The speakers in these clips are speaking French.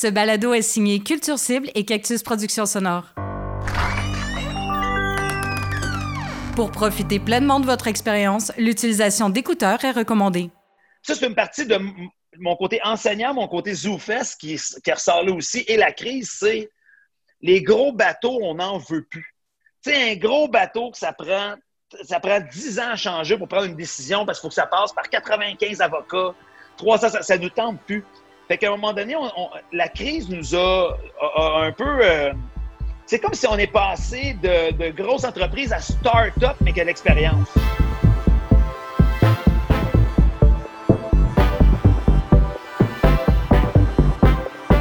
Ce balado est signé Culture Cible et Cactus Productions Sonore. Pour profiter pleinement de votre expérience, l'utilisation d'écouteurs est recommandée. Ça, c'est une partie de mon côté enseignant, mon côté ZooFest qui, ressort là aussi. Et la crise, c'est les gros bateaux, on n'en veut plus. Tu sais, un gros bateau que ça prend, ça prend 10 ans à changer pour prendre une décision parce qu'il faut que ça passe par 95 avocats. 300, ça ne nous tente plus. Fait qu'à un moment donné, la crise nous a, un peu. Euh, c'est comme si on est passé de, grosses entreprises à start-up, mais qui a l'expérience.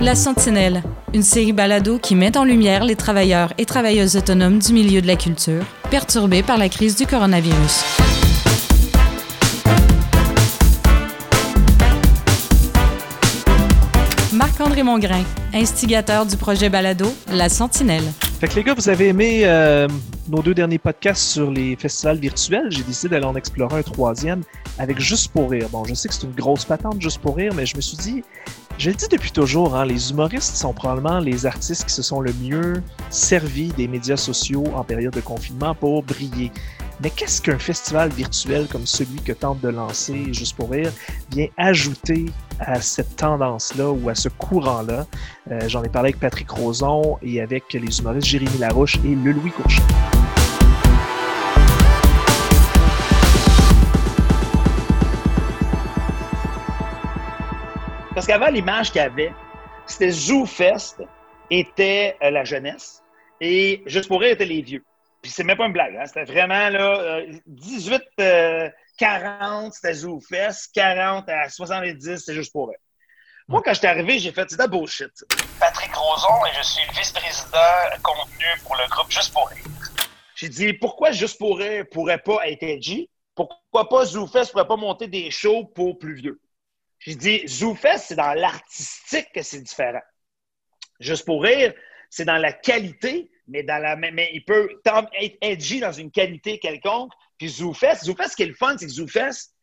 La Sentinelle, une série balado qui met en lumière les travailleurs et travailleuses autonomes du milieu de la culture, perturbés par la crise du coronavirus. Marc-André Mongrain, instigateur du projet balado La Sentinelle. Fait que les gars, vous avez aimé euh, nos deux derniers podcasts sur les festivals virtuels. J'ai décidé d'aller en explorer un troisième avec Juste pour rire. Bon, je sais que c'est une grosse patente Juste pour rire, mais je me suis dit, je le dis depuis toujours, hein, les humoristes sont probablement les artistes qui se sont le mieux servis des médias sociaux en période de confinement pour briller. Mais qu'est-ce qu'un festival virtuel comme celui que tente de lancer Juste pour rire vient ajouter à cette tendance-là ou à ce courant-là? Euh, j'en ai parlé avec Patrick Roson et avec les humoristes Jérémy Larouche et Le Louis Courchet. Parce qu'avant, l'image qu'il y avait, c'était ZooFest était euh, la jeunesse et Juste pour rire était les vieux. Puis c'est même pas une blague, hein? c'était vraiment là, 18 euh, 40, euh, c'était ZooFest, 40 à 70, c'était juste pour rire. Moi, quand j'étais arrivé, j'ai fait, c'est de bullshit. Patrick Roson et je suis le vice-président contenu pour le groupe Juste pour rire. J'ai dit, pourquoi Juste pour rire pourrait pas être edgy? Pourquoi pas ZooFest pourrait pas monter des shows pour plus vieux? J'ai dit, ZooFest, c'est dans l'artistique que c'est différent. Juste pour rire, c'est dans la qualité, mais, dans la, mais il peut être edgy dans une qualité quelconque. Puis ZooFest, ZooFest, ce qui est le fun, c'est que ZooFest,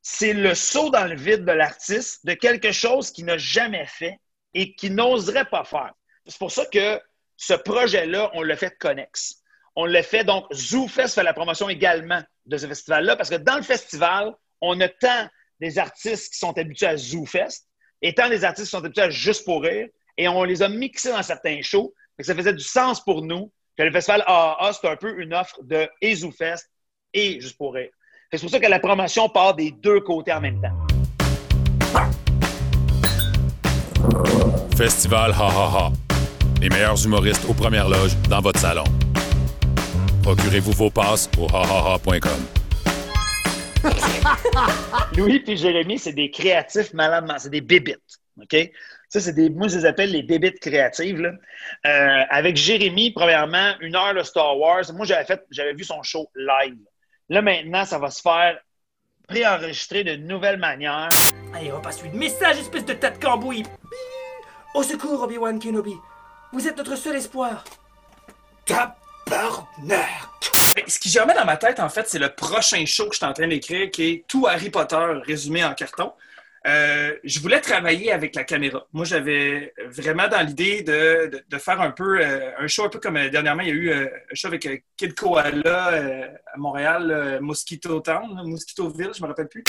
c'est le saut dans le vide de l'artiste de quelque chose qu'il n'a jamais fait et qu'il n'oserait pas faire. C'est pour ça que ce projet-là, on l'a fait de Connex. On l'a fait, donc ZooFest fait la promotion également de ce festival-là parce que dans le festival, on a tant des artistes qui sont habitués à ZooFest, étant des artistes qui sont habitués à Juste pour rire, et on les a mixés dans certains shows. Ça faisait du sens pour nous que le festival AAA, c'est un peu une offre de et ZooFest et Juste pour rire. C'est pour ça que la promotion part des deux côtés en même temps. Festival Ha Ha Ha. Les meilleurs humoristes aux premières loges dans votre salon. Procurez-vous vos passes au hahaha.com. Louis et Jérémy, c'est des créatifs malades, c'est des bébites. OK? Ça, c'est des. Moi, je les appelle les bébites créatives. Là. Euh, avec Jérémy, premièrement, une heure de Star Wars. Moi, j'avais fait, j'avais vu son show live. Là, maintenant, ça va se faire préenregistrer de nouvelles manières. Allez, on va pas suivre de message, espèce de tas de cambouis. Au secours, Obi-Wan Kenobi. Vous êtes notre seul espoir. Tabarnak! Ce qui germait dans ma tête, en fait, c'est le prochain show que je suis en train d'écrire, qui est tout Harry Potter résumé en carton. Euh, je voulais travailler avec la caméra. Moi, j'avais vraiment dans l'idée de, de, faire un peu euh, un show un peu comme euh, dernièrement, il y a eu un show avec Kid Koala à Montréal, Mosquito Town, Mosquitoville, je me rappelle plus.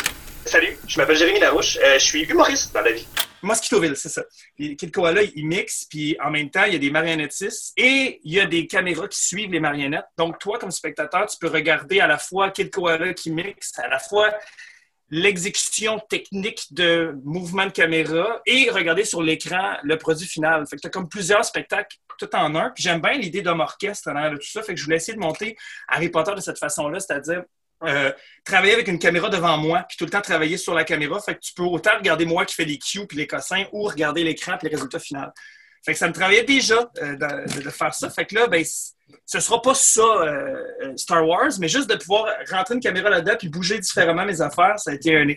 Salut, je m'appelle Jérémy Larouche, je suis humoriste dans la vie. Mosquitoville, c'est ça. Kid Koala, il mixe, puis en même temps, il y a des marionnettistes et il y a des caméras qui suivent les marionnettes. Donc, toi, comme spectateur, tu peux regarder à la fois Kid Koala qui mixe, à la fois l'exécution technique de mouvement de caméra et regarder sur l'écran le produit final. Fait que tu as comme plusieurs spectacles tout en un. Puis j'aime bien l'idée d'homme orchestre de tout ça. Fait que je voulais essayer de monter Harry Potter de cette façon-là, c'est-à-dire euh, travailler avec une caméra devant moi, puis tout le temps travailler sur la caméra. Fait que tu peux autant regarder moi qui fais les cues puis les cossins ou regarder l'écran puis les résultats finaux. Fait que ça me travaillait déjà euh, de, faire ça. Fait que là, ben, ce sera pas ça euh, euh, Star Wars, mais juste de pouvoir rentrer une caméra là-dedans puis bouger différemment mes affaires, ça a été un,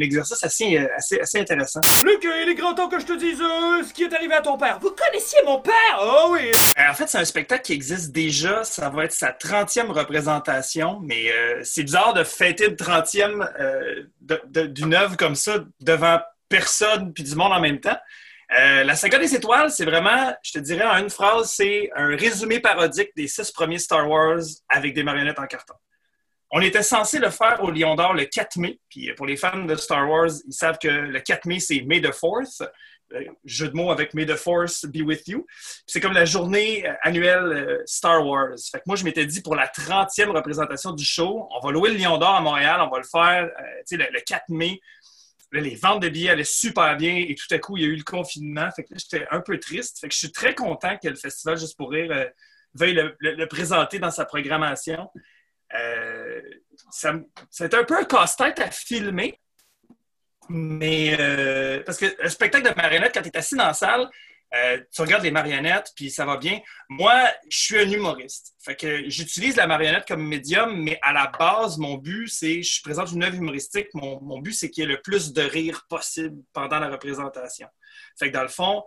exercice assez, assez, assez, intéressant. Luc, il est grand temps que je te dise ce qui est arrivé à ton père. Vous connaissiez mon père? Oh oui! En fait, c'est un spectacle qui existe déjà. Ça va être sa 30e représentation, mais c'est bizarre de fêter le 30e d'une œuvre comme ça devant personne puis du monde en même temps. Euh, la saga des étoiles, c'est vraiment, je te dirais en une phrase, c'est un résumé parodique des six premiers Star Wars avec des marionnettes en carton. On était censé le faire au Lion d'Or le 4 mai. Puis pour les fans de Star Wars, ils savent que le 4 mai, c'est May the 4th. Euh, jeu de mots avec May the Force be with you. C'est comme la journée euh, annuelle Star Wars. Fait que moi, je m'étais dit pour la 30e représentation du show, on va louer le Lion d'Or à Montréal, on va le faire le 4 mai. Les ventes de billets allaient super bien et tout à coup, il y a eu le confinement. Fait que j'étais un peu triste. Fait que je suis très content que le festival Juste pour rire veuille le, présenter dans sa programmation. c'est un peu un casse-tête à filmer. Mais euh, parce que le spectacle de marionnettes, quand tu es assis dans la salle, euh, tu regardes les marionnettes, puis ça va bien. Moi, je suis un humoriste. Fait que j'utilise la marionnette comme médium, mais à la base, mon but, c'est, je présente une œuvre humoristique, mon, mon but, c'est qu'il y ait le plus de rire possible pendant la représentation. Fait que dans le fond,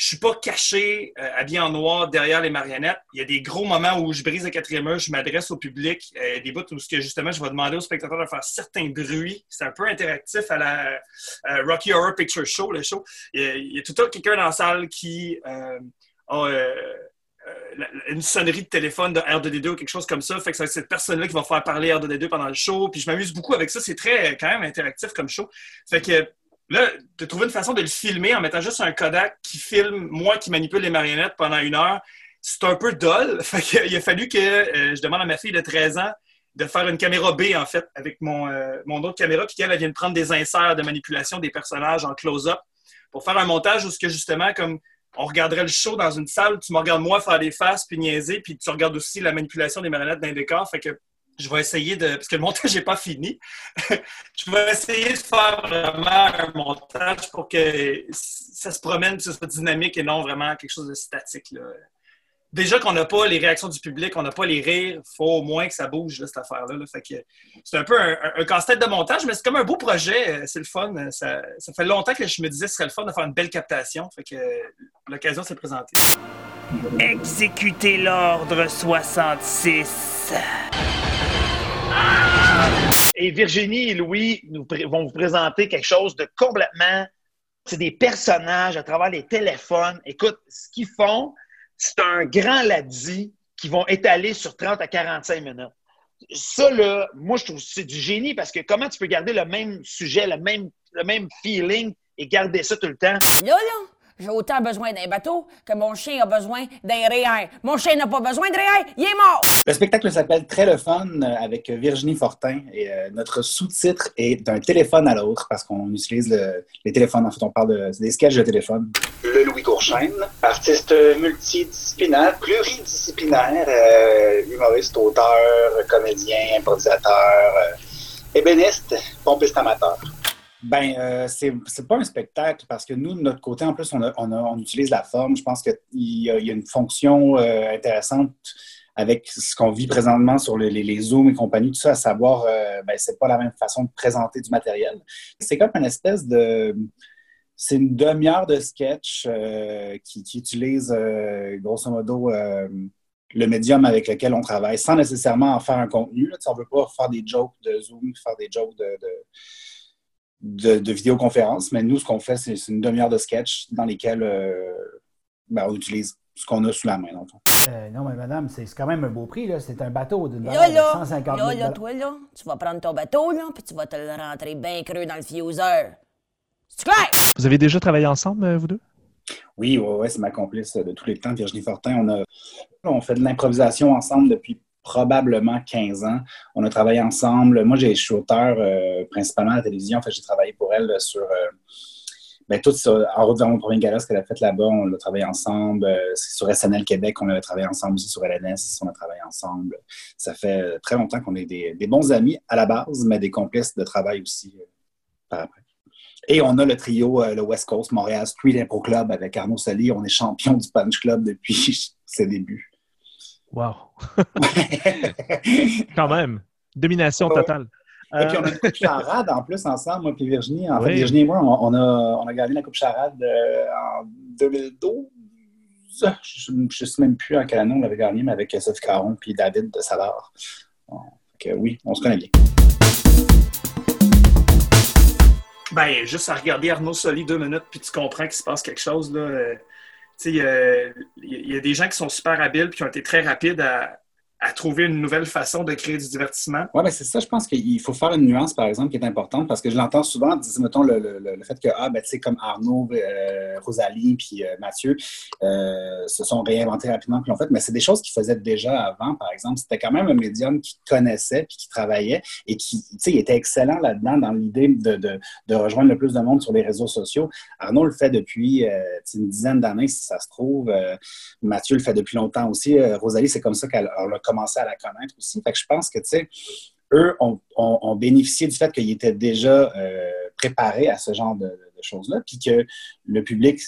je suis pas caché, euh, habillé en noir derrière les marionnettes. Il y a des gros moments où je brise le quatrième mur, je m'adresse au public, euh, des bouts où justement je vais demander aux spectateurs de faire certains bruits. C'est un peu interactif à la euh, Rocky Horror Picture Show, le show. Il y a, tout le temps quelqu'un dans la salle qui a une sonnerie de téléphone de R2D2 ou quelque chose comme ça. Fait que c'est cette personne-là qui va faire parler R2D2 pendant le show. Puis je m'amuse beaucoup avec ça. C'est très quand même interactif comme show. Fait que Là, de trouver une façon de le filmer en mettant juste un Kodak qui filme moi qui manipule les marionnettes pendant une heure, c'est un peu dull. Il a fallu que euh, je demande à ma fille de 13 ans de faire une caméra B, en fait, avec mon, euh, mon autre caméra, puis qu'elle vient de prendre des inserts de manipulation des personnages en close-up pour faire un montage où, ce que justement, comme on regarderait le show dans une salle, tu me regardes moi faire des faces puis niaiser, puis tu regardes aussi la manipulation des marionnettes d'un décor. Fait que je vais essayer de. Parce que le montage n'est pas fini. je vais essayer de faire vraiment un montage pour que ça se promène, que ce soit dynamique et non vraiment quelque chose de statique. Déjà qu'on n'a pas les réactions du public, on n'a pas les rires, il faut au moins que ça bouge, cette affaire-là. c'est un peu un, casse-tête de montage, mais c'est comme un beau projet. Euh, c'est le fun. Ça, fait longtemps que je me disais que ce serait le fun de faire une belle captation. Fait que l'occasion s'est présentée. Exécutez l'ordre 66. Et Virginie et Louis vont vous présenter quelque chose de complètement. C'est des personnages à travers les téléphones. Écoute, ce qu'ils font, c'est un grand ladzi qui vont étaler sur 30 à 45 minutes. Ça, là, moi, je trouve que c'est du génie parce que comment tu peux garder le même sujet, le même, le même feeling et garder ça tout le temps? Là, j'ai autant besoin d'un bateau que mon chien a besoin d'un réel. Mon chien n'a pas besoin de réel, il est mort! Le spectacle s'appelle Très le fun euh, avec Virginie Fortin et euh, notre sous-titre est d'un téléphone à l'autre parce qu'on utilise les téléphones. En fait, on parle de, des sketchs de téléphone. Le Louis Courchaine, artiste multidisciplinaire, pluridisciplinaire, euh, humoriste, auteur, comédien, improvisateur, ébéniste, pompiste amateur. Ben, euh, c'est pas un spectacle parce que nous, de notre côté, en plus, on, on, utilise la forme. Je pense qu'il y, y, a une fonction euh, intéressante avec ce qu'on vit présentement sur les, Zooms et compagnie, tout ça, à savoir, euh, ben, c'est pas la même façon de présenter du matériel. C'est comme une espèce de. C'est une demi-heure de sketch euh, qui, utilise, grosso modo, le médium avec lequel on travaille, sans nécessairement en faire un contenu. On ne veut pas faire des jokes de Zoom, faire des jokes de, vidéoconférence, mais nous, ce qu'on fait, c'est une demi-heure de sketch dans lesquels euh, ben, on utilise ce qu'on a sous la main, euh, non, mais madame, c'est quand même un beau prix, là. C'est un bateau d'une valeur de 150 000 Là, là, toi, là, tu vas prendre ton bateau, là, puis tu vas te le rentrer bien creux dans le fuseur. C'est clair? Vous avez déjà travaillé ensemble, euh, vous deux? Oui, ouais, ouais, c'est ma complice de tous les temps, Virginie Fortin. On, a, on fait de l'improvisation ensemble depuis probablement 15 ans. On a travaillé ensemble. Moi, je suis auteur euh, principalement à la télévision. En fait, j'ai travaillé pour elle sur euh, ben, tout. En route vers mon premier gala, ce qu'elle a fait là-bas, on l'a travaillé ensemble. Euh, sur SNL Québec, on a travaillé ensemble aussi sur LNS. On a travaillé ensemble. Ça fait très longtemps qu'on est des, bons amis à la base, mais des complices de travail aussi par après. Et on a le trio, le West Coast Montréal Street Impro Club avec Arnaud Soli. On est champion du Punch Club depuis ses débuts. Wow! Quand même. Domination totale. Et puis on a une coupe charade en plus ensemble, moi et Virginie. En fait, Virginie et moi, on, a, on a gagné la coupe charade euh, en 2012. Je ne sais même plus en quelle année on l'avait gagné, mais avec Sophie Caron et David de Savard. Donc, oui, on se connaît bien. Ben, juste à regarder Arnaud Soli deux minutes, puis tu comprends qu'il se passe quelque chose. Là. Il y, a des gens qui sont super habiles puis qui ont été très rapides à, à trouver une nouvelle façon de créer du divertissement. Oui, ben c'est ça, je pense qu'il faut faire une nuance, par exemple, qui est importante, parce que je l'entends souvent, mettons, le, fait que, ah, ben, tu sais, comme Arnaud, euh, Rosalie, puis euh, Mathieu euh, se sont réinventés rapidement, puis en fait, mais c'est des choses qu'ils faisaient déjà avant, par exemple. C'était quand même un médium qui connaissait, puis qui travaillait, et qui, tu sais, était excellent là-dedans, dans l'idée de, rejoindre le plus de monde sur les réseaux sociaux. Arnaud le fait depuis une dizaine d'années, si ça se trouve. Mathieu le fait depuis longtemps aussi. Rosalie, c'est comme ça qu'elle commencé à la connaître aussi. Je pense que, tu sais, eux ont, bénéficié du fait qu'ils étaient déjà euh, préparés à ce genre de, choses-là, puis que le public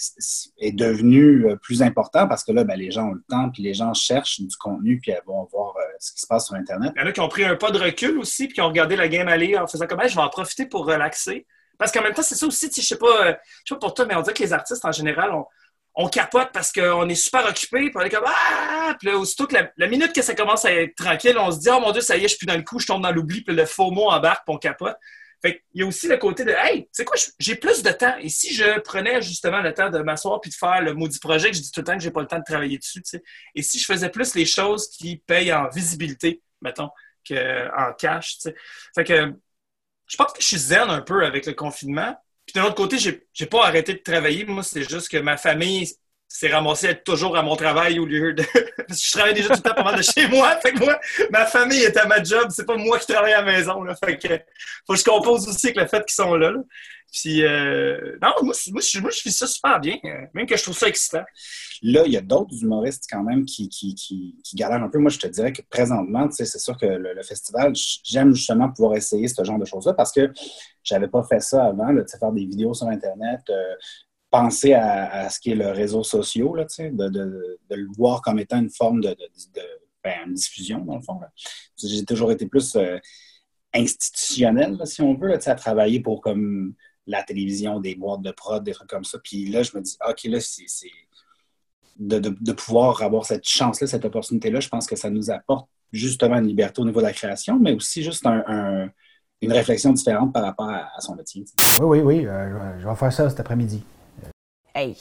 est devenu euh, plus important parce que là, ben, les gens ont le temps, puis les gens cherchent du contenu, puis vont voir euh, ce qui se passe sur Internet. Il y en a qui ont pris un pas de recul aussi, puis qui ont regardé la game aller en faisant comme je vais en profiter pour relaxer. Parce qu'en même temps, c'est ça aussi, je sais pas, je sais pas pour toi, mais on dit que les artistes en général ont on capote parce qu'on est super occupé, puis on est comme Ah! Puis là, aussitôt que la, minute que ça commence à être tranquille, on se dit Oh mon Dieu, ça y est, je suis plus dans le coup, je tombe dans l'oubli, puis le faux mot embarque, puis on capote. Fait il y a aussi le côté de Hey, c'est quoi, j'ai plus de temps. Et si je prenais justement le temps de m'asseoir puis de faire le maudit projet que je dis tout le temps que j'ai pas le temps de travailler dessus. Et si je faisais plus les choses qui payent en visibilité, mettons, qu'en cash, tu. Fait que je pense que je suis zen un peu avec le confinement. Puis d'un autre côté, j'ai, j'ai pas arrêté de travailler. Moi, c'est juste que ma famille s'est ramassée à être toujours à mon travail au lieu de. Parce que je travaille déjà tout le temps pas mal de chez moi. Fait que moi, ma famille est à ma job. C'est pas moi qui travaille à la maison. Là. Fait que faut que je compose aussi avec le fait qu'ils sont là. Puis, euh, non, moi, moi, je, moi, je fais ça super bien. Euh, même que je trouve ça excitant. Là, il y a d'autres humoristes quand même qui, qui, galèrent un peu. Moi, je te dirais que présentement, c'est sûr que le, festival, j'aime justement pouvoir essayer ce genre de choses-là parce que j'avais pas fait ça avant, là, faire des vidéos sur Internet, euh, penser à, ce qui est le réseau social, là, de, le voir comme étant une forme de, ben, diffusion, dans le fond. J'ai toujours été plus euh, institutionnel, si on veut, à travailler pour comme la télévision, des boîtes de prod, des trucs comme ça. Puis là, je me dis, OK, là, c'est de, pouvoir avoir cette chance-là, cette opportunité-là, je pense que ça nous apporte justement une liberté au niveau de la création, mais aussi juste un, une réflexion différente par rapport à, son métier. Oui, oui, oui. Euh, je vais faire ça cet après-midi. Hey!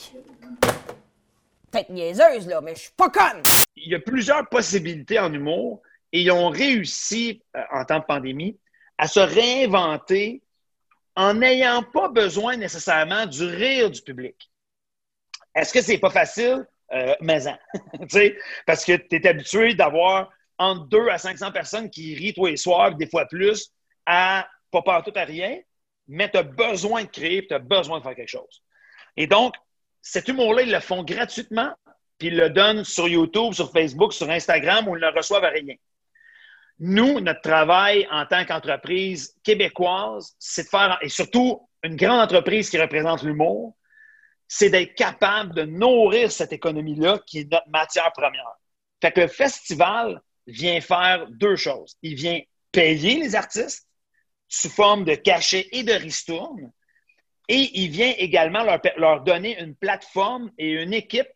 Peut-être niaiseuse, là, mais je suis pas conne! Il y a plusieurs possibilités en humour et ils ont réussi, euh, en temps de pandémie, à se réinventer en n'ayant pas besoin nécessairement du rire du public. Est-ce que c'est pas facile? Euh, mais parce que tu es habitué d'avoir entre 2 à 500 personnes qui rient tous les soirs, des fois plus, à pas tout à rien, mais tu as besoin de créer, tu as besoin de faire quelque chose. Et donc, cet humour-là, ils le font gratuitement, puis ils le donnent sur YouTube, sur Facebook, sur Instagram, où ils ne reçoivent rien. Nous, notre travail en tant qu'entreprise québécoise, c'est de faire, et surtout une grande entreprise qui représente l'humour, c'est d'être capable de nourrir cette économie-là qui est notre matière première. Fait que le festival vient faire deux choses. Il vient payer les artistes sous forme de cachets et de ristournes, et il vient également leur, leur donner une plateforme et une équipe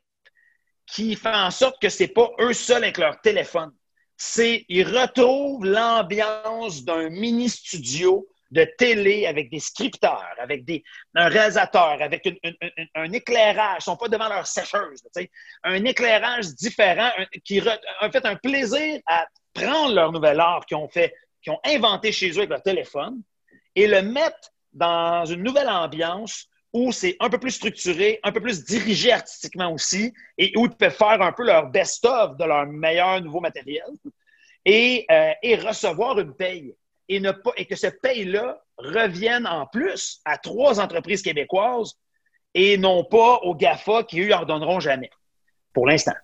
qui fait en sorte que ce n'est pas eux seuls avec leur téléphone. C'est, ils retrouvent l'ambiance d'un mini-studio de télé avec des scripteurs, avec des, un réalisateur, avec un éclairage. Ils ne sont pas devant leur sécheuse. un éclairage différent qui fait un plaisir à prendre leur nouvel art qu'ils ont qu'ils ont inventé chez eux avec leur téléphone et le mettre dans une nouvelle ambiance où c'est un peu plus structuré, un peu plus dirigé artistiquement aussi, et où ils peuvent faire un peu leur best-of de leur meilleur nouveau matériel et, euh, recevoir une paye et, que cette paye-là revienne en plus à trois entreprises québécoises et non pas aux GAFA qui, eux, en donneront jamais, pour l'instant.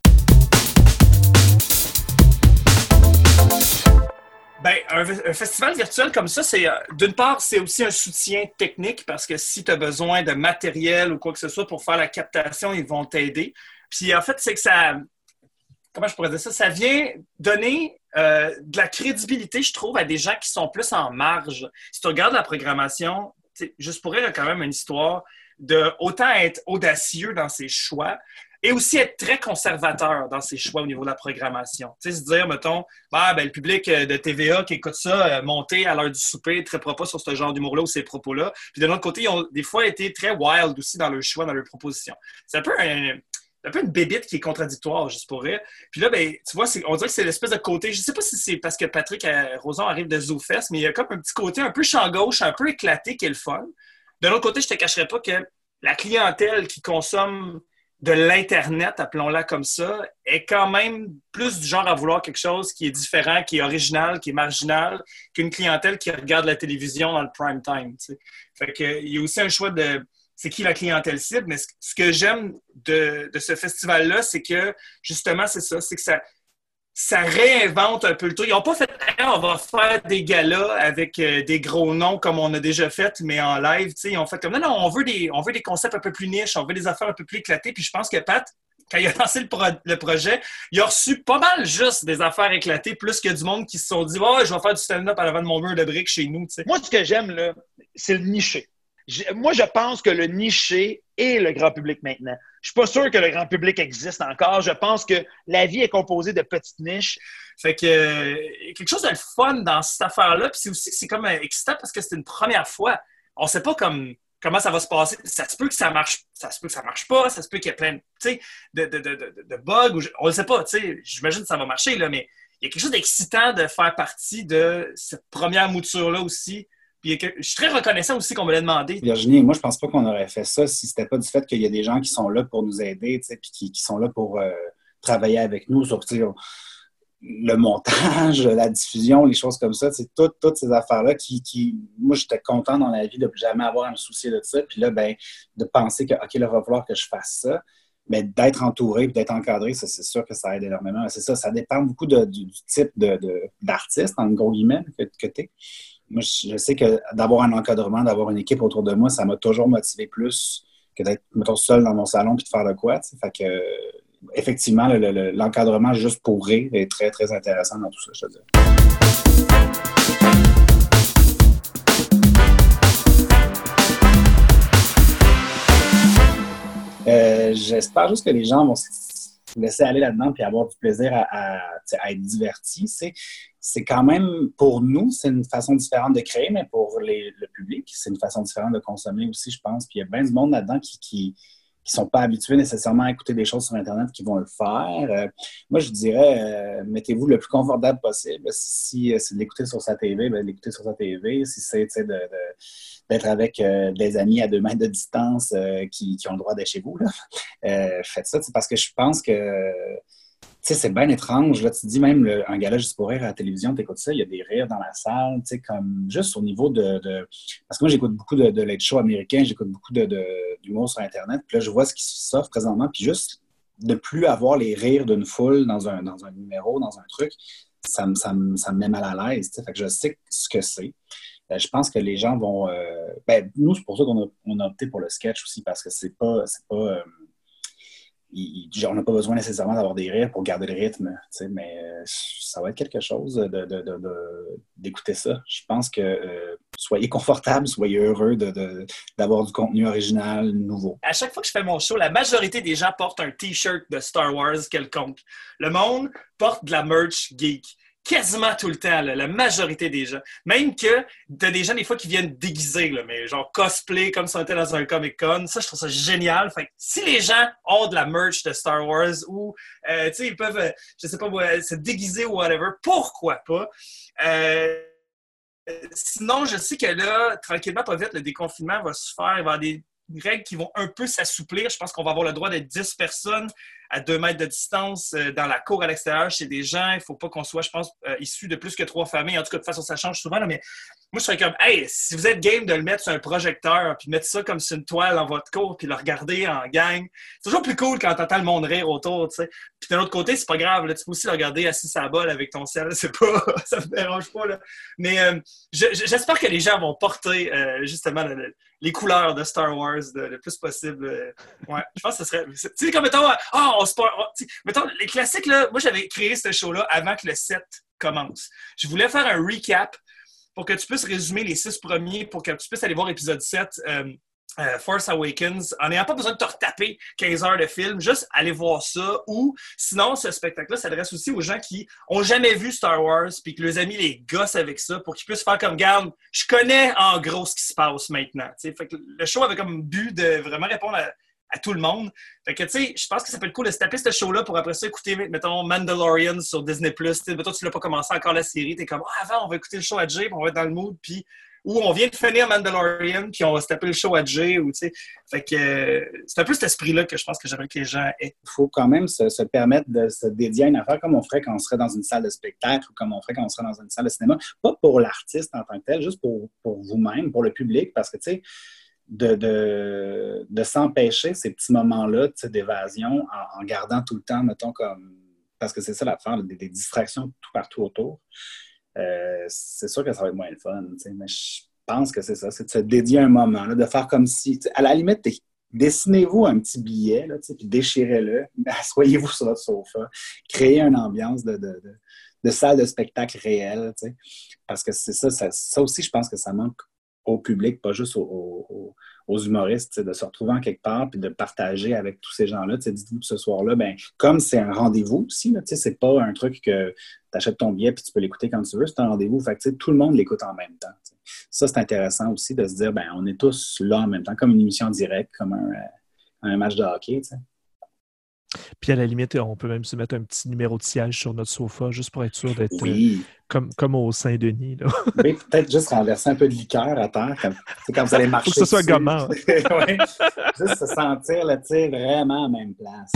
Ben, un, festival virtuel comme ça, c'est euh, d'une part, c'est aussi un soutien technique parce que si tu as besoin de matériel ou quoi que ce soit pour faire la captation, ils vont t'aider. Puis en fait, c'est que ça, comment je pourrais dire ça, ça vient donner euh, de la crédibilité, je trouve, à des gens qui sont plus en marge. Si tu regardes la programmation, juste pour elle, il y a quand même une histoire de autant être audacieux dans ses choix, et aussi être très conservateur dans ses choix au niveau de la programmation. Tu sais, se dire, mettons, bah, ben, le public euh, de TVA qui écoute ça, euh, monter à l'heure du souper, très propos sur ce genre d'humour-là ou ces propos-là. Puis de l'autre côté, ils ont des fois été très wild aussi dans leur choix, dans leur proposition. C'est un peu un, un peu une bébite qui est contradictoire, juste pour rire. Puis là, ben, tu vois, on dirait que c'est l'espèce de côté. Je sais pas si c'est parce que Patrick euh, Roson arrive de ZooFest, mais il y a comme un petit côté un peu champ gauche, un peu éclaté qui est le fun. De l'autre côté, je te cacherai pas que la clientèle qui consomme de l'Internet, appelons-la comme ça, est quand même plus du genre à vouloir quelque chose qui est différent, qui est original, qui est marginal, qu'une clientèle qui regarde la télévision dans le prime time. Fait que, il y a aussi un choix de c'est qui la clientèle cible. Mais ce que j'aime de, ce festival-là, c'est que justement, c'est ça, c'est que ça, ça réinvente un peu le truc. Ils n'ont pas fait on va faire des galas avec euh, des gros noms comme on a déjà fait, mais en live. Ils ont fait comme non, non, on veut, des, on veut des concepts un peu plus niches, on veut des affaires un peu plus éclatées. Puis je pense que Pat, quand il a lancé le, projet, il a reçu pas mal juste des affaires éclatées, plus que du monde qui se sont dit oh, je vais faire du stand-up à l'avant de mon mur de briques chez nous. Moi, ce que j'aime, c'est le niché moi, je pense que le niché est le grand public maintenant. Je suis pas sûr que le grand public existe encore. Je pense que la vie est composée de petites niches. Fait que euh, quelque chose de fun dans cette affaire-là. Puis c'est aussi c'est comme euh, excitant parce que c'est une première fois. On sait pas comme comment ça va se passer. Ça se peut que ça marche, ça se peut que ça marche pas, ça se peut qu'il y ait plein de, de, de, de, bugs. on ne sait pas. J'imagine que ça va marcher, là, mais il y a quelque chose d'excitant de faire partie de cette première mouture-là aussi je suis très reconnaissant aussi qu'on me l'ait demandé. Virginie, moi, je pense pas qu'on aurait fait ça si c'était pas du fait qu'il y a des gens qui sont là pour nous aider, puis qui, sont là pour euh, travailler avec nous sur le montage, la diffusion, les choses comme ça. Toutes, toutes ces affaires-là qui, qui, Moi, j'étais content dans la vie de jamais avoir à me soucier de ça. Puis là, ben, de penser que, OK, là, il va falloir que je fasse ça. Mais d'être entouré et d'être encadré, c'est sûr que ça aide énormément. C'est ça, ça dépend beaucoup du, type d'artiste, en gros guillemets, que, que tu es moi, je sais que d'avoir un encadrement, d'avoir une équipe autour de moi, ça m'a toujours motivé plus que d'être, mettons, seul dans mon salon puis de faire le quoi. Fait que, effectivement, l'encadrement juste pour rire est très, très intéressant dans tout ça, je te dis. Euh, j'espère juste que les gens vont laisser aller là-dedans puis avoir du plaisir à, être divertis. C'est quand même, pour nous, c'est une façon différente de créer, mais pour le public, c'est une façon différente de consommer aussi, je pense. Puis il y a bien du monde là-dedans qui, qui qui sont pas habitués nécessairement à écouter des choses sur Internet qui vont le faire. Euh, moi, je dirais, euh, mettez-vous le plus confortable possible. Si euh, c'est d'écouter sur sa TV, ben, d'écouter sur sa TV. Si c'est d'être avec des amis à deux mètres de distance qui, qui, ont le droit d'être chez vous, faites ça. Parce que je pense que sais, c'est bien étrange. Là, tu dis même un gala juste pour rire à la télévision, tu écoutes ça, il y a des rires dans la salle, tu sais, comme juste au niveau de. Parce que moi, j'écoute beaucoup de, de late show américain, j'écoute beaucoup d'humour sur Internet, puis là, je vois ce qui s'offre présentement, puis juste de plus avoir les rires d'une foule dans un, dans un numéro, dans un truc, ça me, ça ça me met mal à l'aise. Fait que je sais ce que c'est. Euh, je pense que les gens vont. Euh, ben, nous, c'est pour ça qu'on a, on a, opté pour le sketch aussi, parce que c'est pas. C'est pas euh, on n'a pas besoin nécessairement d'avoir des rires pour garder le rythme, mais euh, ça va être quelque chose d'écouter ça. Je pense que euh, soyez confortable, soyez heureux d'avoir du contenu original, nouveau. À chaque fois que je fais mon show, la majorité des gens portent un T-shirt de Star Wars quelconque. Le monde porte de la merch geek quasiment tout le temps, la majorité des gens. Même que des gens, des fois, qui viennent déguiser, là, mais genre cosplay comme si on était dans un Comic-Con. Ça, je trouve ça génial. Fait si les gens ont de la merch de Star Wars ou, euh, tu sais, ils peuvent, euh, je sais pas, se déguiser ou whatever, pourquoi pas? Euh, sinon, je sais que là, tranquillement, pas vite, le déconfinement va se faire. Il va y avoir des règles qui vont un peu s'assouplir. Je pense qu'on va avoir le droit d'être 10 personnes à deux mètres de distance euh, dans la cour à l'extérieur chez des gens. Il ne faut pas qu'on soit, je pense, euh, issu de plus que trois familles. En tout cas, de toute façon, ça change souvent. mais moi, je serais comme, hey, si vous êtes game de le mettre sur un projecteur, puis mettre ça comme sur une toile dans votre cour, puis le regarder en gang, c'est toujours plus cool quand t'entends le monde rire autour, tu sais. Puis de l'autre côté, c'est pas grave, là, tu peux aussi le regarder assis à la balle avec ton ciel, c'est pas, ça me dérange pas, là. Mais euh, j'espère que les gens vont porter, justement, les couleurs de Star Wars le plus possible. Ouais, je pense que ce serait. Tu sais, comme mettons, oh, mettons, les classiques, là, moi, j'avais créé ce show-là avant que le set commence. Je voulais faire un recap pour que tu puisses résumer les six premiers, pour que tu puisses aller voir l'épisode 7. Euh, euh, Force Awakens, en n'ayant pas besoin de te retaper 15 heures de film, juste aller voir ça. Ou sinon, ce spectacle-là s'adresse aussi aux gens qui ont jamais vu Star Wars puis que leurs amis les gossent avec ça pour qu'ils puissent faire comme garde. Je connais en gros ce qui se passe maintenant. Fait le show avait comme but de vraiment répondre à, à tout le monde. Fait que, tu sais, je pense que ça peut être cool de se taper ce show-là pour après ça écouter, mettons, Mandalorian sur Disney+. Mettons, tu l'as pas commencé encore la série, t'es comme, ah, avant, on va écouter le show à Jay, puis on va être dans le mood, puis ou on vient de finir Mandalorian, puis on va se taper le show à Jay, ou, tu sais. Fait que euh, c'est un peu cet esprit-là que je pense que j'aimerais que les gens aient. Il faut quand même se, se, permettre de se dédier à une affaire comme on ferait quand on serait dans une salle de spectacle ou comme on ferait quand on serait dans une salle de cinéma. Pas pour l'artiste en tant que tel, juste pour, pour vous-même, pour le public, parce que, tu sais, de, de, de s'empêcher ces petits moments-là d'évasion en, gardant tout le temps, mettons, comme. Parce que c'est ça l'affaire, des, des, distractions tout partout autour. Euh, c'est sûr que ça va être moins le fun, mais je pense que c'est ça, c'est de se dédier un moment, là, de faire comme si. À la limite, dessinez-vous un petit billet, là, puis déchirez-le, assoyez-vous sur votre sofa, créez une ambiance de, de, de, salle de spectacle réelle, parce que c'est ça, ça aussi, je pense que ça manque au public, pas juste aux, humoristes, de se retrouver en quelque part puis de partager avec tous ces gens-là. Dites-vous que ce soir-là, ben, comme c'est un rendez-vous aussi, c'est pas un truc que tu achètes ton billet puis tu peux l'écouter quand tu veux, c'est un rendez-vous. Fait tout le monde l'écoute en même temps. Ça, c'est intéressant aussi de se dire, ben, on est tous là en même temps, comme une émission directe, comme un, un match de hockey. Puis à la limite, on peut même se mettre un petit numéro de siège sur notre sofa juste pour être sûr d'être oui. euh, comme, comme au Saint-Denis. oui, peut-être juste renverser un peu de liqueur à terre, comme, quand vous allez marcher. Faut que ce soit gommant. ouais. Juste se sentir là, vraiment à même place.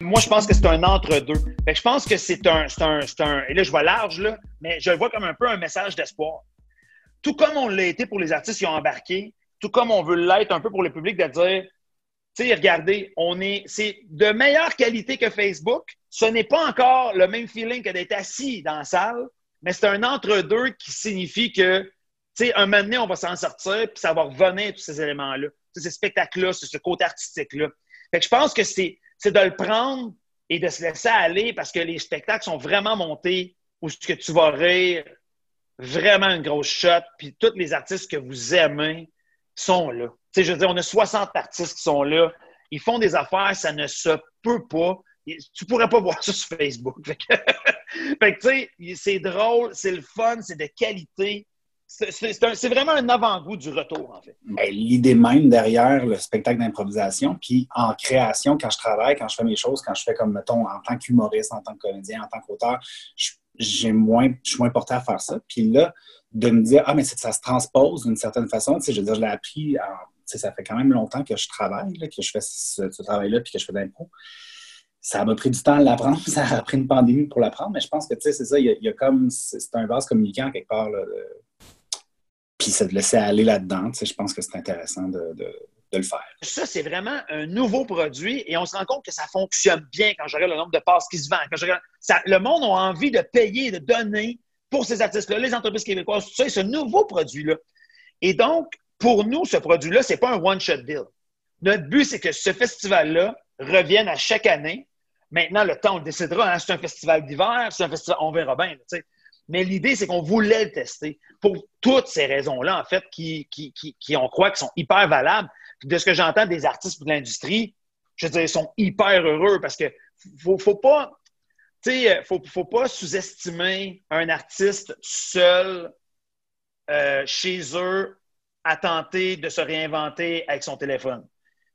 Moi, je pense que c'est un entre-deux. Je pense que c'est un, un, un. Et là, je vois large, là, mais je le vois comme un peu un message d'espoir. Tout comme on l'a été pour les artistes qui ont embarqué, tout comme on veut l'être un peu pour le public de dire tu sais, regardez, on est, c'est de meilleure qualité que Facebook. Ce n'est pas encore le même feeling que d'être assis dans la salle, mais c'est un entre-deux qui signifie que, tu un moment donné, on va s'en sortir, puis ça va revenir, tous ces éléments-là. Ces spectacles-là, ce côté artistique-là. Fait que je pense que c'est, c'est de le prendre et de se laisser aller parce que les spectacles sont vraiment montés où ce que tu vas rire, vraiment une grosse shot, puis tous les artistes que vous aimez sont là sais, je veux dire, on a 60 artistes qui sont là. Ils font des affaires, ça ne se peut pas. Tu pourrais pas voir ça sur Facebook. fait que, tu sais, c'est drôle, c'est le fun, c'est de qualité. C'est vraiment un avant-goût du retour, en fait. Ben, l'idée même derrière le spectacle d'improvisation, puis en création, quand je travaille, quand je fais mes choses, quand je fais comme, mettons, en tant qu'humoriste, en tant que comédien, en tant qu'auteur, je suis moins porté à faire ça. Puis là, de me dire, ah, mais ça se transpose d'une certaine façon. Tu sais, je veux dire, je l'ai appris en ça fait quand même longtemps que je travaille, que je fais ce, travail-là, puis que je fais d'impro. Ça m'a pris du temps à l'apprendre, ça a pris une pandémie pour l'apprendre, mais je pense que, c'est ça, il y, a, comme, c'est un vase communicant quelque part, puis c'est de laisser aller là-dedans, je pense que c'est intéressant de, le faire. Ça, c'est vraiment un nouveau produit et on se rend compte que ça fonctionne bien quand je regarde le nombre de passes qui se vendent. Quand ça, le monde a envie de payer, de donner pour ces artistes-là, les entreprises québécoises, ça, et ce nouveau produit-là. Et donc, pour nous, ce produit-là, ce n'est pas un one-shot deal. Notre but, c'est que ce festival-là revienne à chaque année. Maintenant, le temps, on le décidera. Hein, c'est un festival d'hiver, c'est un festival, on verra bien. Mais l'idée, c'est qu'on voulait le tester pour toutes ces raisons-là, en fait, qui, qui, qui, qui on croit qui sont hyper valables. de ce que j'entends des artistes de l'industrie, je veux dire, ils sont hyper heureux parce que faut, faut pas, faut, faut pas sous-estimer un artiste seul euh, chez eux à tenter de se réinventer avec son téléphone.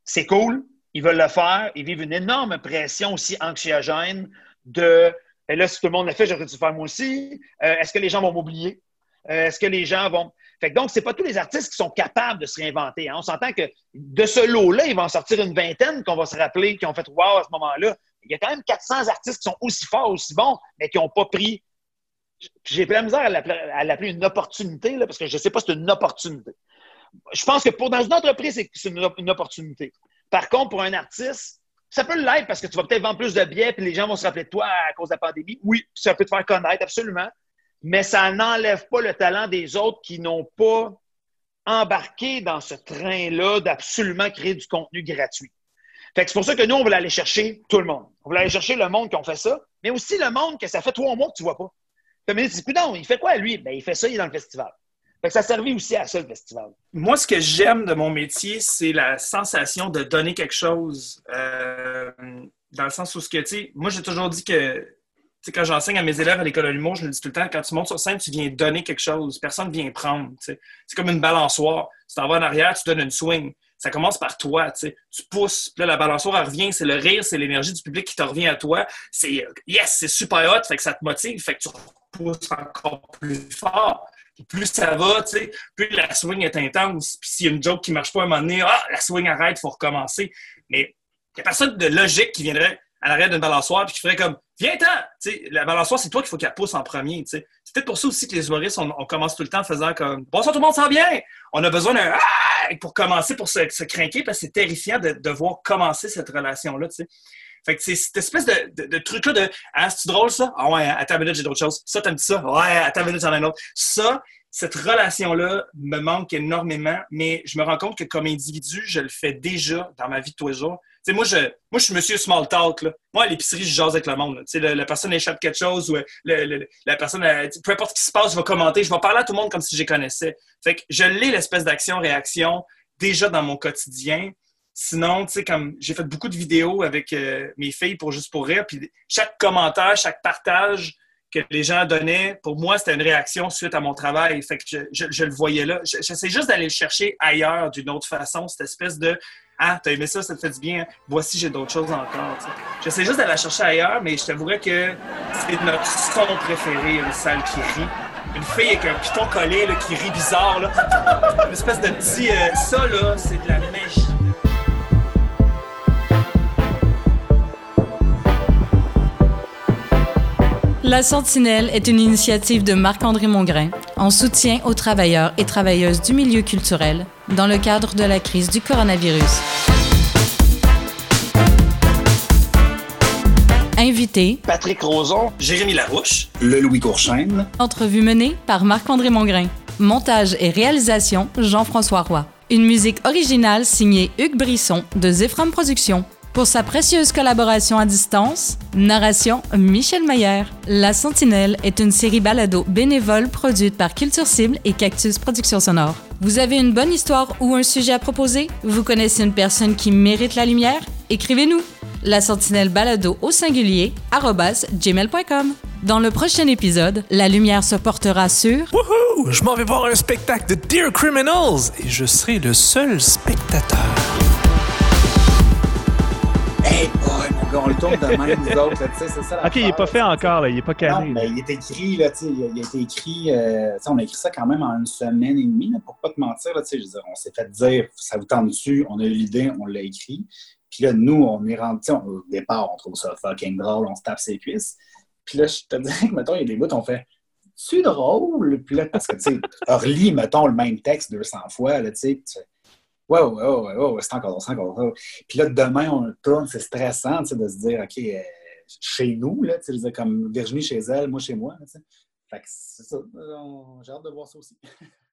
C'est cool, ils veulent le faire, ils vivent une énorme pression aussi anxiogène de et là, si tout le monde l'a fait, j'aurais dû le faire moi aussi. Euh, est-ce que les gens vont m'oublier? Euh, est-ce que les gens vont. Fait donc, ce n'est pas tous les artistes qui sont capables de se réinventer. Hein. On s'entend que de ce lot-là, il va en sortir une vingtaine qu'on va se rappeler, qui ont fait Wow à ce moment-là. Il y a quand même 400 artistes qui sont aussi forts, aussi bons, mais qui n'ont pas pris. J'ai pris la misère à l'appeler une opportunité, là, parce que je ne sais pas si c'est une opportunité je pense que pour dans une entreprise, c'est une, opportunité. Par contre, pour un artiste, ça peut l'être parce que tu vas peut-être vendre plus de billets et les gens vont se rappeler de toi à cause de la pandémie. Oui, ça peut te faire connaître, absolument. Mais ça n'enlève pas le talent des autres qui n'ont pas embarqué dans ce train-là d'absolument créer du contenu gratuit. c'est pour ça que nous, on voulait aller chercher tout le monde. On voulait aller chercher le monde qui ont fait ça, mais aussi le monde que ça fait trois mois que tu vois pas. Tu me dis, il fait quoi lui? Ben, il fait ça, il est dans le festival. Fait que ça servait aussi à ça, le festival. Moi, ce que j'aime de mon métier, c'est la sensation de donner quelque chose. Euh, dans le sens où, ce que, tu sais, moi, j'ai toujours dit que, tu sais, quand j'enseigne à mes élèves à l'école de l'humour, je le dis tout le temps, quand tu montes sur scène, tu viens donner quelque chose. Personne ne vient prendre. C'est comme une balançoire. Tu t'en vas en arrière, tu donnes une swing. Ça commence par toi, tu pousses, puis là, la balançoire, revient. C'est le rire, c'est l'énergie du public qui te revient à toi. C'est, yes, c'est super hot, fait que ça te motive, fait que tu pousses encore plus fort plus ça va, tu sais, plus la swing est intense. Puis s'il y a une joke qui marche pas à un moment donné, ah, la swing arrête, faut recommencer. Mais il n'y a personne de logique qui viendrait à l'arrêt d'une balançoire puis qui ferait comme Viens-t'en! La balançoire, c'est toi qu'il faut qu'elle pousse en premier. C'est peut-être pour ça aussi que les humoristes, on, commence tout le temps en faisant comme Bonsoir, tout le monde sent bien! On a besoin d'un ah! pour commencer, pour se, se craquer, parce que c'est terrifiant de devoir commencer cette relation-là. Fait que c'est cette espèce de, truc-là de Ah, c'est drôle ça? Ah ouais, à ta minute, j'ai d'autres choses. Ça, t'aimes ça? Ouais, à ta minute, j'en ai un autre. Ça, cette relation-là me manque énormément, mais je me rends compte que comme individu, je le fais déjà dans ma vie de tous les jours. sais, moi, je, moi, je suis monsieur small talk. Là. Moi, à l'épicerie, je jase avec le monde. Tu La, personne échappe quelque chose ou la personne, peu importe ce qui se passe, je vais commenter. Je vais parler à tout le monde comme si je les connaissais. Fait que je l'ai, l'espèce d'action-réaction, déjà dans mon quotidien. Sinon, tu sais, comme j'ai fait beaucoup de vidéos avec euh, mes filles pour Juste pour rire, puis chaque commentaire, chaque partage que les gens donnaient, pour moi, c'était une réaction suite à mon travail. Fait que je, le voyais là. J'essaie juste d'aller le chercher ailleurs d'une autre façon, cette espèce de Ah, t'as aimé ça, ça te fait du bien. Voici, j'ai d'autres choses encore. J'essaie juste d'aller la chercher ailleurs, mais je t'avouerais que c'est notre son préféré, une salle qui rit une fille avec un piton collé qui rit bizarre. Là. Une espèce de petit. Euh, ça, là, c'est de la mèche. La Sentinelle est une initiative de Marc-André Mongrain en soutien aux travailleurs et travailleuses du milieu culturel dans le cadre de la crise du coronavirus. Invité Patrick Roson, Jérémy Larouche, le Louis Courchaine. Entrevue menée par Marc-André Mongrain. Montage et réalisation Jean-François Roy. Une musique originale signée Hugues Brisson de Zephram Productions. Pour sa précieuse collaboration à distance, narration Michel Mayer. La Sentinelle est une série balado bénévole produite par Culture Cible et Cactus Productions Sonore. Vous avez une bonne histoire ou un sujet à proposer? Vous connaissez une personne qui mérite la lumière? Écrivez-nous! La Sentinelle balado au singulier gmail.com. Dans le prochain épisode, la lumière se portera sur. Wouhou! Je m'en vais voir un spectacle de Dear Criminals et je serai le seul spectateur. Hey boy, mon gars, on le tourne de même, nous autres, tu sais, c'est ça. Ok, il n'est pas fait encore, là, il n'est pas calé. Non, mais il est écrit, là, tu sais, il a été écrit, euh, on a écrit ça quand même en une semaine et demie, là, pour pas te mentir, là, tu sais, je veux dire, on s'est fait dire, ça vous tente dessus, on a eu l'idée, on l'a écrit. Puis là, nous, on est rendu, au départ, on trouve ça fucking drôle, on se tape ses cuisses. Puis là, je te dis que, mettons, il y a des bouts, on fait, c'est drôle. Puis là, parce que, tu sais, relis, mettons, le même texte 200 fois, là, tu sais, Ouais, ouais, ouais, ouais, c'est encore c'est encore. Puis là, demain, on le tourne, c'est stressant de se dire, OK, euh, chez nous, là, comme Virginie chez elle, moi chez moi. Fait que c'est ça. J'ai hâte de voir ça aussi.